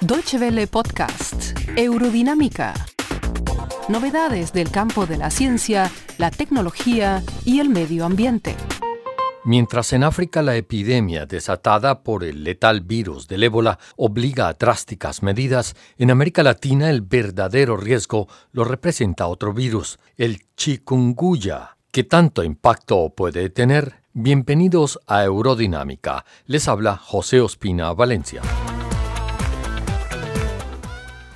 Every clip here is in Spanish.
Deutsche Welle Podcast, Eurodinámica. Novedades del campo de la ciencia, la tecnología y el medio ambiente. Mientras en África la epidemia desatada por el letal virus del ébola obliga a drásticas medidas, en América Latina el verdadero riesgo lo representa otro virus, el chikungunya. ¿Qué tanto impacto puede tener? Bienvenidos a Eurodinámica. Les habla José Ospina Valencia.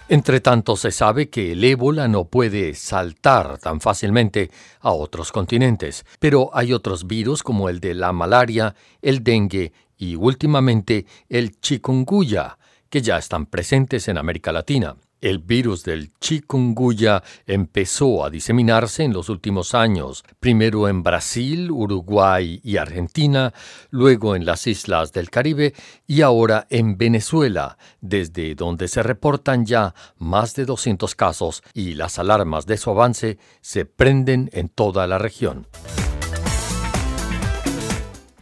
Entre tanto, se sabe que el ébola no puede saltar tan fácilmente a otros continentes, pero hay otros virus como el de la malaria, el dengue y últimamente el chikungunya, que ya están presentes en América Latina. El virus del chikungunya empezó a diseminarse en los últimos años, primero en Brasil, Uruguay y Argentina, luego en las islas del Caribe y ahora en Venezuela, desde donde se reportan ya más de 200 casos y las alarmas de su avance se prenden en toda la región.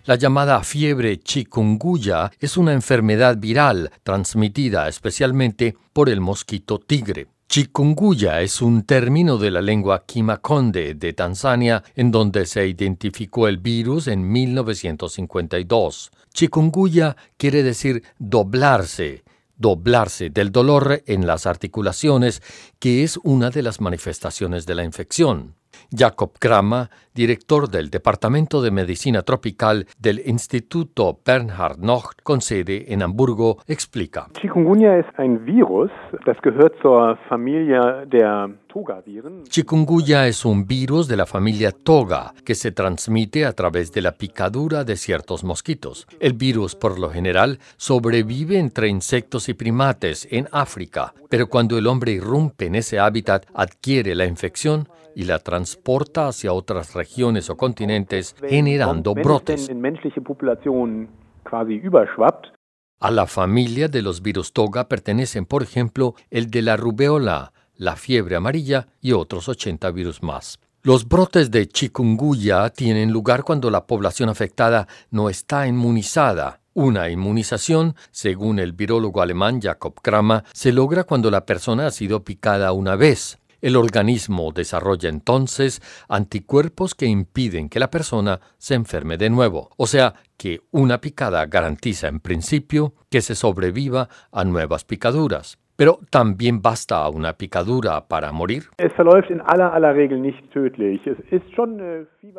La llamada fiebre chikungunya es una enfermedad viral transmitida especialmente por el mosquito tigre. Chikungunya es un término de la lengua Kimakonde de Tanzania, en donde se identificó el virus en 1952. Chikungunya quiere decir doblarse, doblarse del dolor en las articulaciones, que es una de las manifestaciones de la infección. Jacob Kramer, director del Departamento de Medicina Tropical del Instituto Bernhard Noch con sede en Hamburgo, explica. Chikungunya es un virus, das gehört zur Familie der. Chikungunya es un virus de la familia Toga que se transmite a través de la picadura de ciertos mosquitos. El virus, por lo general, sobrevive entre insectos y primates en África, pero cuando el hombre irrumpe en ese hábitat, adquiere la infección y la transporta hacia otras regiones o continentes generando brotes. A la familia de los virus toga pertenecen, por ejemplo, el de la rubeola, la fiebre amarilla y otros 80 virus más. Los brotes de chikungunya tienen lugar cuando la población afectada no está inmunizada. Una inmunización, según el virólogo alemán Jakob Kramer, se logra cuando la persona ha sido picada una vez. El organismo desarrolla entonces anticuerpos que impiden que la persona se enferme de nuevo, o sea, que una picada garantiza en principio que se sobreviva a nuevas picaduras. Pero también basta una picadura para morir.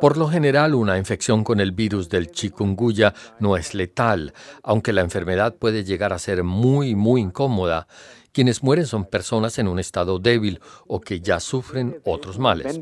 Por lo general, una infección con el virus del chikungunya no es letal, aunque la enfermedad puede llegar a ser muy, muy incómoda quienes mueren son personas en un estado débil o que ya sufren otros males.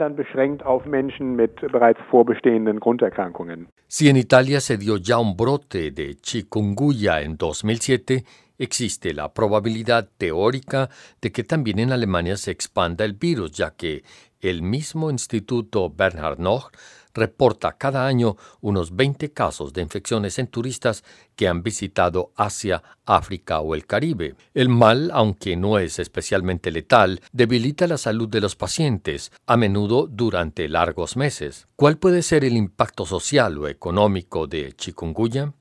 Si en Italia se dio ya un brote de chikungunya en 2007, existe la probabilidad teórica de que también en Alemania se expanda el virus, ya que el mismo Instituto Bernhard Noch reporta cada año unos 20 casos de infecciones en turistas que han visitado Asia, África o el Caribe. El mal, aunque no es especialmente letal, debilita la salud de los pacientes, a menudo durante largos meses. ¿Cuál puede ser el impacto social o económico de chikungunya?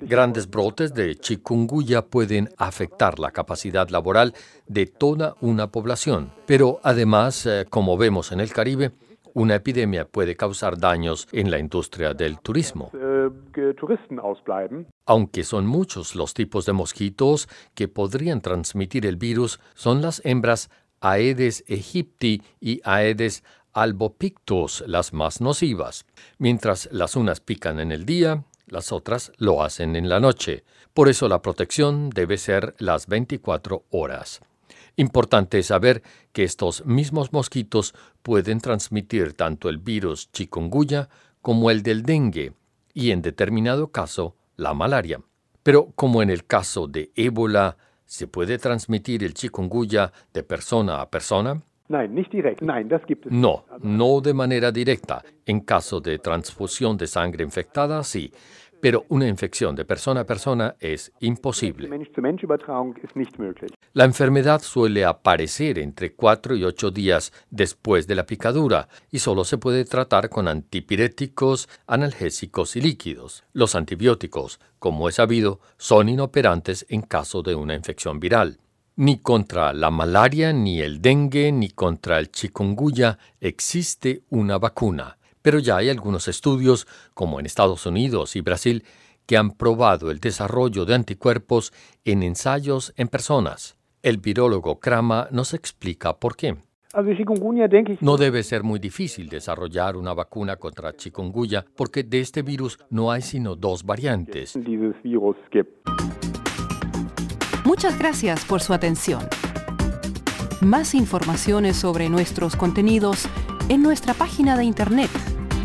Grandes brotes de chikungunya pueden afectar la capacidad laboral de toda una población, pero además, eh, como vemos en el Caribe, una epidemia puede causar daños en la industria del turismo. Aunque son muchos los tipos de mosquitos que podrían transmitir el virus, son las hembras Aedes aegypti y Aedes albopictus las más nocivas. Mientras las unas pican en el día, las otras lo hacen en la noche. Por eso la protección debe ser las 24 horas. Importante saber que estos mismos mosquitos pueden transmitir tanto el virus chikungunya como el del dengue y en determinado caso la malaria. Pero como en el caso de ébola, ¿se puede transmitir el chikungunya de persona a persona? No, no de manera directa. En caso de transfusión de sangre infectada, sí pero una infección de persona a persona es imposible. La enfermedad suele aparecer entre 4 y 8 días después de la picadura y solo se puede tratar con antipiréticos, analgésicos y líquidos. Los antibióticos, como es sabido, son inoperantes en caso de una infección viral. Ni contra la malaria, ni el dengue, ni contra el chikungunya existe una vacuna, pero ya hay algunos estudios, como en Estados Unidos y Brasil, que han probado el desarrollo de anticuerpos en ensayos en personas. El virólogo Krama nos explica por qué. No debe ser muy difícil desarrollar una vacuna contra chikungunya porque de este virus no hay sino dos variantes. Muchas gracias por su atención. Más informaciones sobre nuestros contenidos en nuestra página de internet